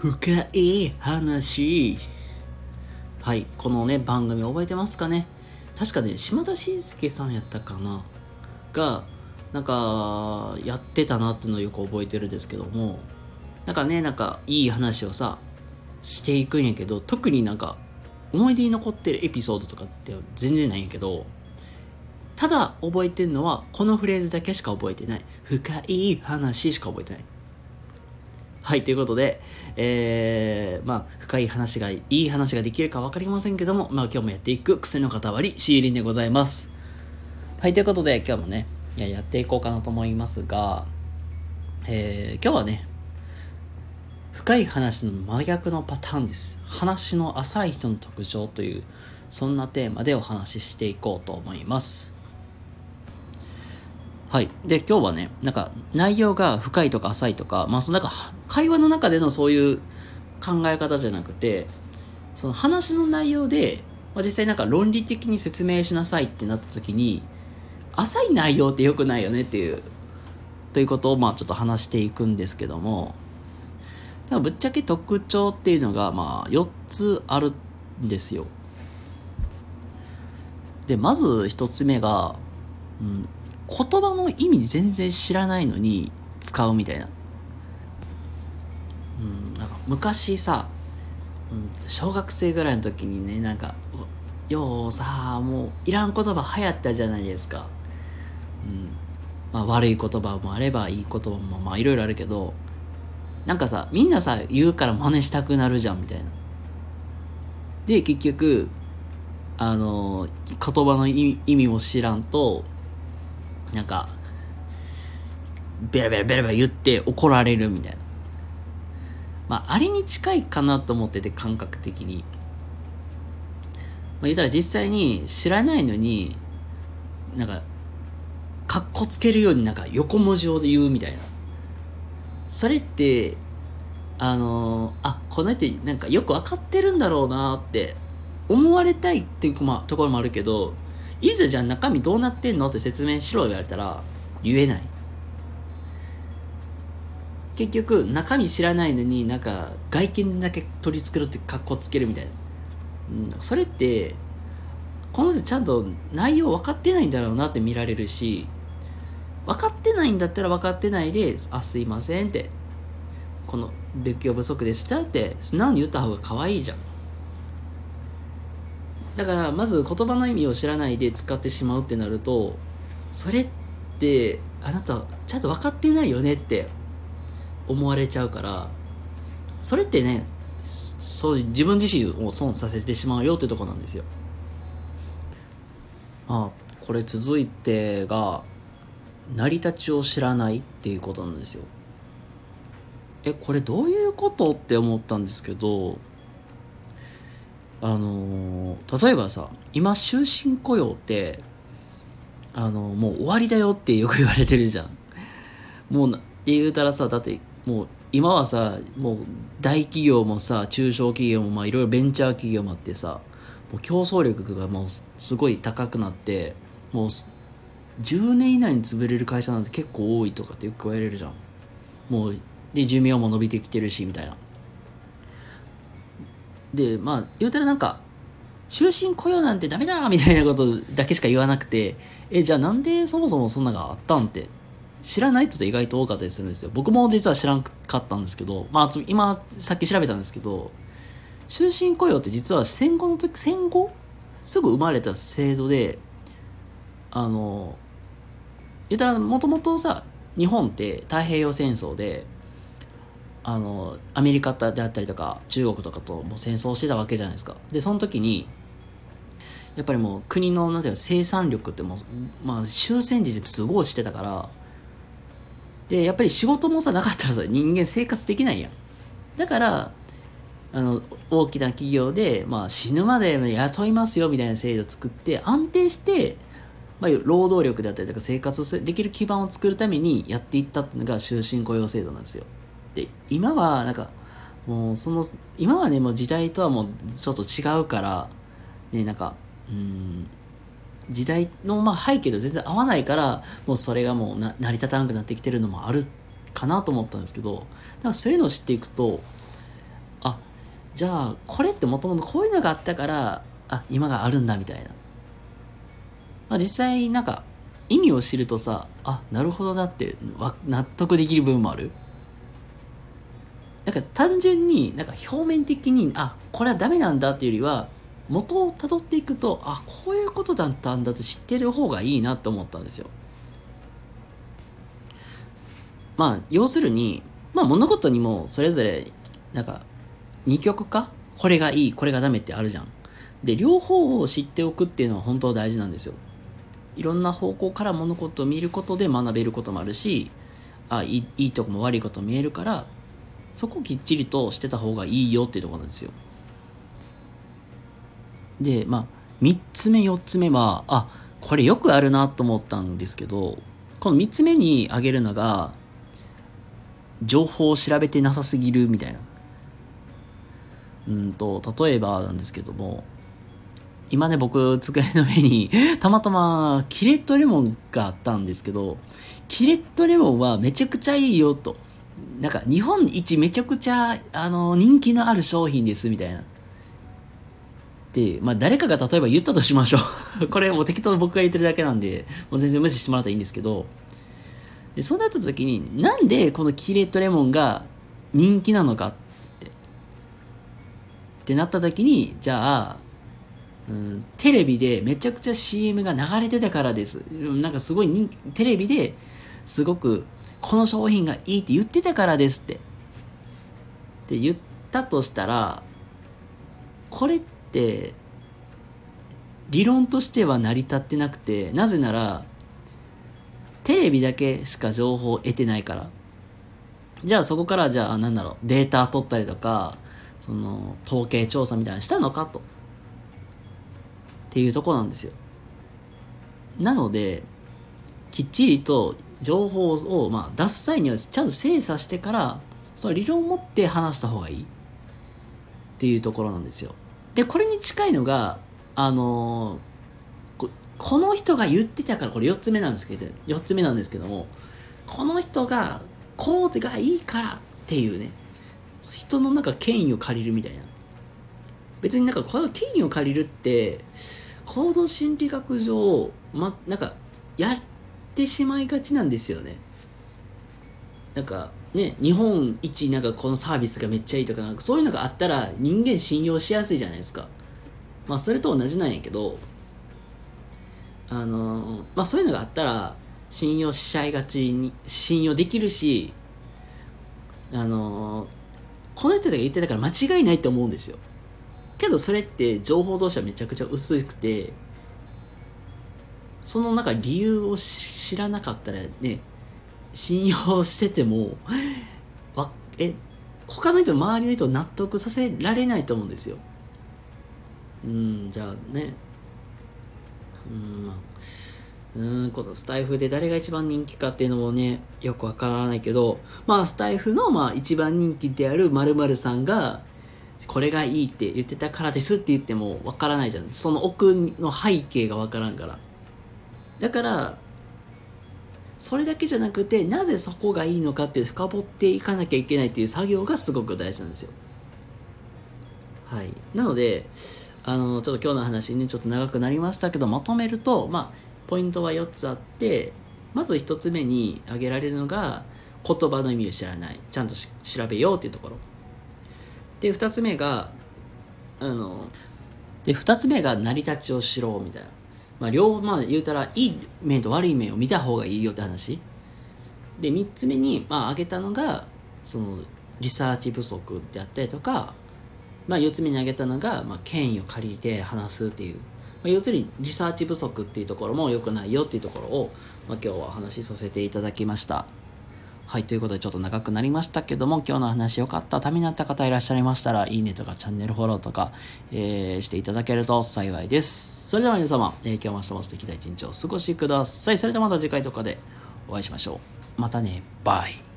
深い話。はい、このね、番組覚えてますかね？確かね、島田紳介さんやったかな？が、なんか、やってたなっていうのをよく覚えてるんですけども、なんかね、なんか、いい話をさ、していくんやけど、特になんか、思い出に残ってるエピソードとかって全然ないんやけど、ただ覚えてるのは、このフレーズだけしか覚えてない。深い話しか覚えてない。はい、ということで、えー、まあ、深い話が、いい話ができるか分かりませんけども、まあ、今日もやっていく癖の塊、シーリンでございます。はい、ということで、今日もね、ややっていこうかなと思いますが、えー、今日はね、深い話の真逆のパターンです。話の浅い人の特徴という、そんなテーマでお話ししていこうと思います。はい。で、今日はね、なんか内容が深いとか浅いとか、まあそのなんか会話の中でのそういう考え方じゃなくて、その話の内容で、まあ、実際なんか論理的に説明しなさいってなった時に、浅い内容って良くないよねっていう、ということをまあちょっと話していくんですけども、ぶっちゃけ特徴っていうのがまあ4つあるんですよ。で、まず1つ目が、うん、言葉の意味全然知らないのに使うみたいな。うん、なんか昔さ、うん、小学生ぐらいの時にね、なんか、ようさ、もういらん言葉流行ったじゃないですか。うんまあ、悪い言葉もあればいい言葉もまあいろいろあるけどなんかさみんなさ言うから真似したくなるじゃんみたいなで結局あの言葉の意味も知らんとなんか、ベラベラベラベラ言って怒られるみたいな。まあ、あれに近いかなと思ってて、感覚的に。まあ、言ったら実際に知らないのに、なんか、かっこつけるようになんか横文字を言うみたいな。それって、あのー、あ、この人なんかよく分かってるんだろうなって思われたいっていう、ま、ところもあるけど、いざじゃあ中身どうなってんの？って説明しろ言われたら言えない。結局中身知らないのになんか外見だけ取り繕って格好つけるみたいな、うん、それってこの人ちゃんと内容分かってないんだろうなって見られるし分かってないんだったら分かってないで「あすいません」って「この別居不足でした」って素直に言った方が可愛いじゃん。だからまず言葉の意味を知らないで使ってしまうってなるとそれってあなたちゃんと分かってないよねって思われちゃうからそれってねそう自分自身を損させてしまうよってとこなんですよ。あこれ続いてが成り立ちを知らないっていうことなんですよ。えこれどういうことって思ったんですけどあの例えばさ今終身雇用ってあのもう終わりだよってよく言われてるじゃん。もうなって言うたらさだってもう今はさもう大企業もさ中小企業もまあいろいろベンチャー企業もあってさもう競争力がもうすごい高くなってもう10年以内に潰れる会社なんて結構多いとかってよく言われるじゃん。もうで寿命も伸びてきてるしみたいな。でまあ言うたらなんか終身雇用なんてダメだみたいなことだけしか言わなくてえじゃあなんでそもそもそんながあったんって知らない人って意外と多かったりするんですよ。僕も実は知らんかったんですけどまあ今さっき調べたんですけど終身雇用って実は戦後の時戦後？すぐ生まれた制度であの言ったらもともとさ日本って太平洋戦争であのアメリカであったりとか中国とかともう戦争してたわけじゃないですか。でその時にやっぱりもう国のなんていう生産力ってもう、まあ、終戦時ですごい落ちてたからでやっぱり仕事もさなかったらさ人間生活できないやん。だからあの大きな企業で、まあ、死ぬまで雇いますよみたいな制度を作って安定して、まあ、労働力であったりとか生活できる基盤を作るためにやっていったっていうのが終身雇用制度なんですよ。で今はなんかもうその今はねもう時代とはもうちょっと違うからねなんかうん時代のまあ背景と全然合わないからもうそれがもう成り立たなくなってきてるのもあるかなと思ったんですけどだかそういうのを知っていくとあじゃあこれってもともとこういうのがあったからあ今があるんだみたいな、まあ、実際なんか意味を知るとさあなるほどなって納得できる部分もある。なんか単純になんか表面的にあこれはダメなんだっていうよりは元をたどっていくとあこういうことだったんだと知ってる方がいいなって思ったんですよ。まあ要するにまあ物事にもそれぞれなんか二極化？これがいいこれがダメってあるじゃん。で両方を知っておくっていうのは本当大事なんですよ。いろんな方向から物事を見ることで学べることもあるしあいいいいとこも悪いことも見えるからそこをきっちりとしてた方がいいよっていうとこなんですよ。でまあ3つ目4つ目はあこれよくあるなと思ったんですけどこの3つ目に挙げるのが情報を調べてなさすぎるみたいな。うんと例えばなんですけども今ね僕机の上に たまたまキレットレモンがあったんですけどキレットレモンはめちゃくちゃいいよと。なんか日本一めちゃくちゃあの人気のある商品ですみたいな。で、まあ誰かが例えば言ったとしましょう。これもう適当に僕が言ってるだけなんでもう全然無視してもらったらいいんですけど。でそうなった時になんでこのキレットレモンが人気なのかって。ってなった時にじゃあうん、テレビでめちゃくちゃ CM が流れてたからです。なんかすごいテレビですごくこの商品がいいって言ってたからですって。って言ったとしたら、これって理論としては成り立ってなくて、なぜならテレビだけしか情報を得てないから。じゃあそこからじゃあなんだろう、データ取ったりとか、その統計調査みたいなしたのかと。っていうとこなんですよ。なので、きっちりと情報を、まあ、出す際にはちゃんと精査してから、その理論を持って話した方がいいっていうところなんですよ。で、これに近いのが、あのー、この人が言ってたから、これ4つ目なんですけど、4つ目なんですけども、この人が、こうがいいからっていうね、人のなんか権威を借りるみたいな。別になんかこの権威を借りるって、行動心理学上、ま、なんか、やってしまいがちなんですよね。なんか、ね、日本一なんかこのサービスがめっちゃいいとか、なんかそういうのがあったら人間信用しやすいじゃないですか。まあ、それと同じなんやけど、あのまあ、そういうのがあったら信用しちゃいがちに、信用できるし、あのこの人が言ってたから間違いないって思うんですよ。けどそれって情報としてはめちゃくちゃ薄くてそのなんか理由を知らなかったらね信用しててもわえ他の人周りの人を納得させられないと思うんですよ。うんじゃあね。うんうんこのスタイフで誰が一番人気かっていうのもねよくわからないけどまあスタイフのまあ一番人気である〇〇さんがこれがいいって言ってたからですって言ってもわからないじゃん。その奥の背景がわからんから。だからそれだけじゃなくてなぜそこがいいのかって深掘っていかなきゃいけないっていう作業がすごく大事なんですよ。はい。なのであのちょっと今日の話ねちょっと長くなりましたけどまとめるとまあポイントは4つあってまず1つ目に挙げられるのが言葉の意味を知らない。ちゃんと調べようっていうところ。で2つ目があので2つ目が成り立ちを知ろうみたいな、まあ、両まあ言うたらいい面と悪い面を見た方がいいよって話で3つ目にまあ挙げたのがそのリサーチ不足であったりとか、まあ、4つ目に挙げたのが、まあ、権威を借りて話すっていう、まあ、要するにリサーチ不足っていうところも良くないよっていうところを、まあ、今日はお話しさせていただきました。はい、ということでちょっと長くなりましたけども、今日の話良かった、ためになった方いらっしゃいましたら、いいねとかチャンネルフォローとか、えー、していただけると幸いです。それでは皆様、えー、今日も明日も素敵な一日をお過ごしください。それではまた次回とかでお会いしましょう。またね、バイ。